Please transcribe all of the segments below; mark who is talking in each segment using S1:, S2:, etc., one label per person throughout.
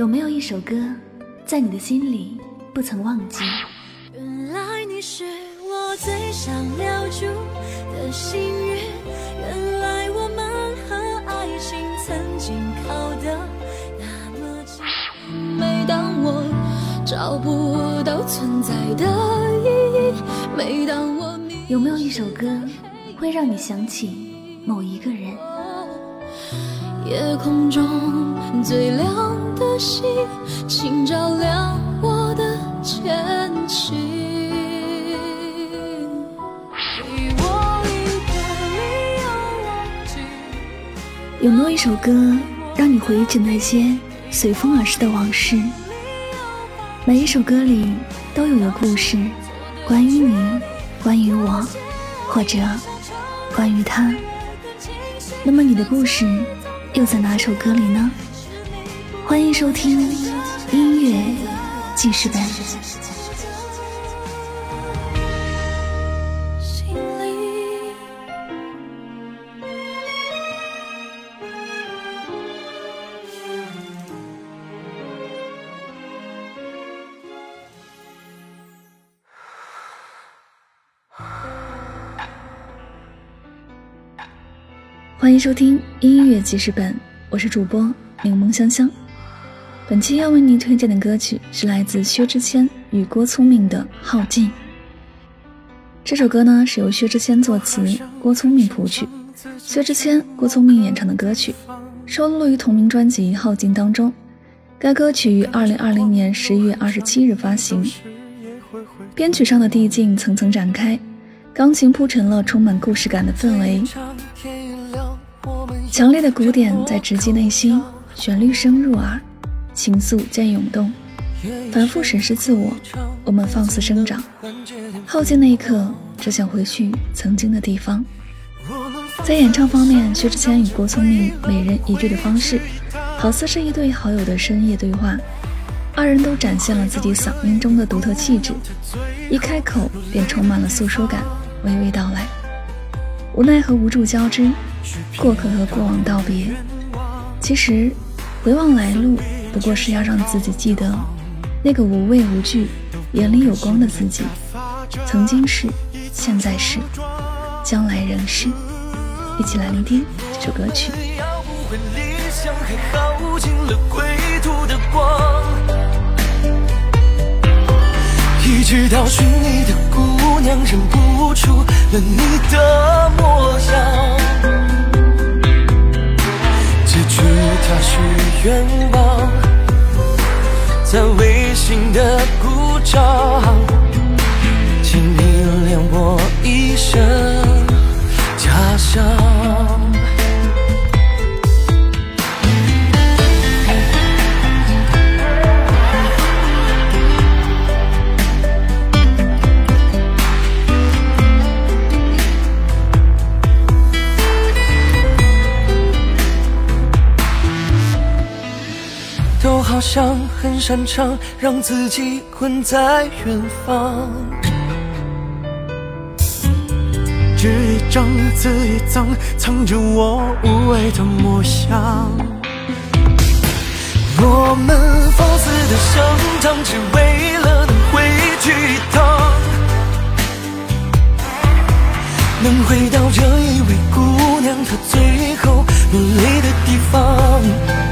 S1: 有没有一首歌，在你的心里不曾忘记？
S2: 原来你是我最想留住的幸运，原来我们和爱情曾经靠得那么近。每当我找不到存在的意义，每当我迷
S1: 有没有一首歌，会让你想起某一个人？
S2: 夜空中最亮的星，请照亮我的前行。
S1: 有没有一首歌，让你回忆起那些随风而逝的往事？每一首歌里都有个故事，关于你，关于我，或者关于他。那么你的故事又在哪首歌里呢？欢迎收听音乐记事本。欢迎收听音乐记事本，我是主播柠檬香香。本期要为您推荐的歌曲是来自薛之谦与郭聪明的《耗尽》。这首歌呢是由薛之谦作词，郭聪明谱曲，薛之谦、郭聪明演唱的歌曲，收录于同名专辑《耗尽》当中。该歌曲于二零二零年十一月二十七日发行。编曲上的递进层层展开，钢琴铺成了充满故事感的氛围。强烈的鼓点在直击内心，旋律声入耳，情愫渐涌动，反复审视自我。我们放肆生长，耗尽那一刻，只想回去曾经的地方。在演唱方面，薛之谦与郭聪明每人一句的方式，好似是一对好友的深夜对话。二人都展现了自己嗓音中的独特气质，一开口便充满了诉说感，娓娓道来。无奈和无助交织，过客和过往道别。其实，回望来路，不过是要让自己记得那个无畏无惧、眼里有光的自己。曾经是，现在是，将来仍是。一起来聆听这首歌曲。
S3: 要不回理想，还耗尽了归途的光。一直到寻你的姑娘，认不出了你的模样。许愿望，在微信的鼓掌，请你谅我一生。好像很擅长让自己困在远方，纸一张，字一张，藏着我无畏的模样。我们放肆的生长，只为了能回去一趟，能回到这一位姑娘她最后落泪的地方。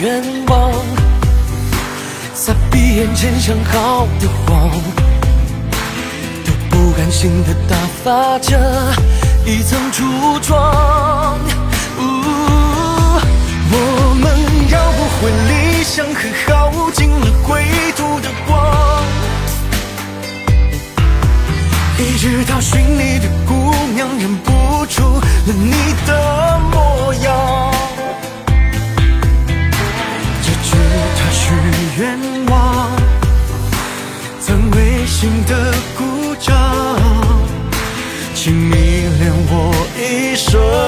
S3: 愿望，在闭眼前想好的谎，都不甘心的打发着一层初妆。呜我们要不回理想，和耗尽了归途的光。一直到寻你的姑娘，认不出了你的模样。愿望，曾违心的鼓掌，请迷恋我一生。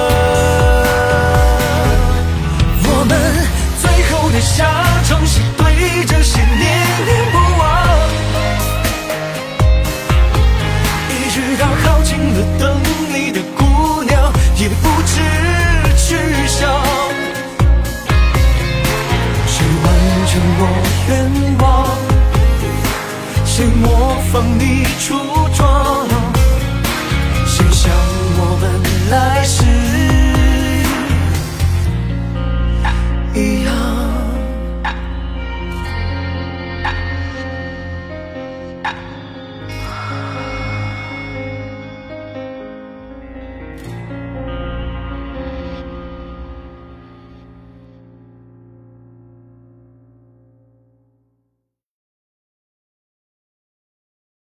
S3: 谁模仿你出？